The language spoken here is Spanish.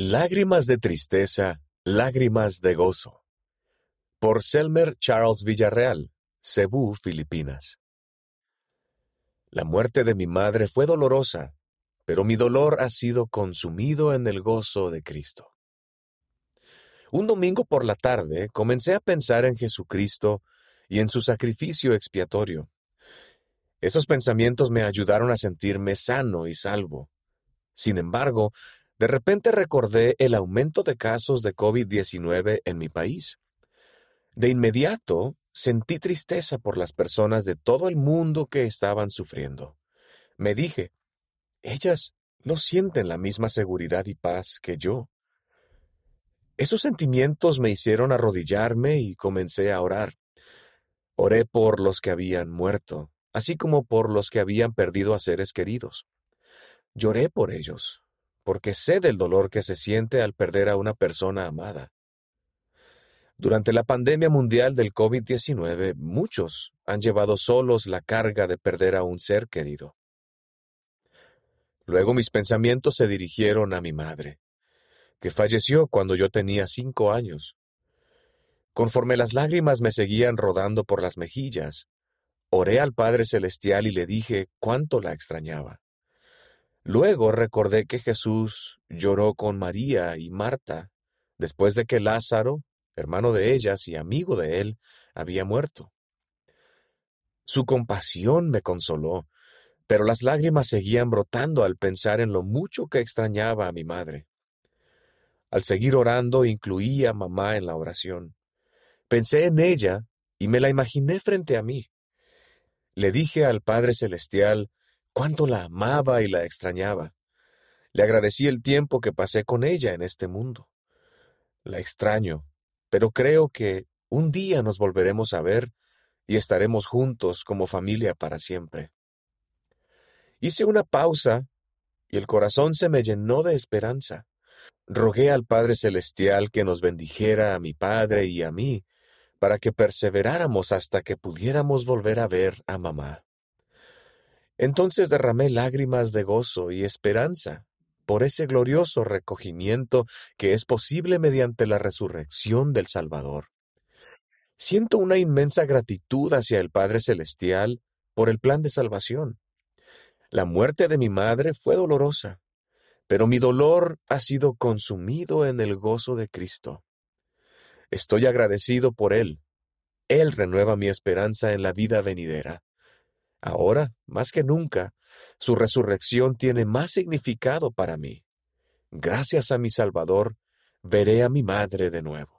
Lágrimas de tristeza, lágrimas de gozo. Por Selmer Charles Villarreal, Cebú, Filipinas. La muerte de mi madre fue dolorosa, pero mi dolor ha sido consumido en el gozo de Cristo. Un domingo por la tarde comencé a pensar en Jesucristo y en su sacrificio expiatorio. Esos pensamientos me ayudaron a sentirme sano y salvo. Sin embargo, de repente recordé el aumento de casos de COVID-19 en mi país. De inmediato sentí tristeza por las personas de todo el mundo que estaban sufriendo. Me dije, ellas no sienten la misma seguridad y paz que yo. Esos sentimientos me hicieron arrodillarme y comencé a orar. Oré por los que habían muerto, así como por los que habían perdido a seres queridos. Lloré por ellos, porque sé del dolor que se siente al perder a una persona amada. Durante la pandemia mundial del COVID-19, muchos han llevado solos la carga de perder a un ser querido. Luego mis pensamientos se dirigieron a mi madre, que falleció cuando yo tenía cinco años. Conforme las lágrimas me seguían rodando por las mejillas, oré al Padre Celestial y le dije cuánto la extrañaba. Luego recordé que Jesús lloró con María y Marta después de que Lázaro, hermano de ellas y amigo de él, había muerto. Su compasión me consoló, pero las lágrimas seguían brotando al pensar en lo mucho que extrañaba a mi madre. Al seguir orando incluí a mamá en la oración. Pensé en ella y me la imaginé frente a mí. Le dije al Padre Celestial cuánto la amaba y la extrañaba. Le agradecí el tiempo que pasé con ella en este mundo. La extraño, pero creo que un día nos volveremos a ver y estaremos juntos como familia para siempre. Hice una pausa y el corazón se me llenó de esperanza. Rogué al Padre Celestial que nos bendijera a mi Padre y a mí, para que perseveráramos hasta que pudiéramos volver a ver a mamá. Entonces derramé lágrimas de gozo y esperanza por ese glorioso recogimiento que es posible mediante la resurrección del Salvador. Siento una inmensa gratitud hacia el Padre Celestial por el plan de salvación. La muerte de mi madre fue dolorosa, pero mi dolor ha sido consumido en el gozo de Cristo. Estoy agradecido por Él. Él renueva mi esperanza en la vida venidera. Ahora, más que nunca, su resurrección tiene más significado para mí. Gracias a mi Salvador, veré a mi madre de nuevo.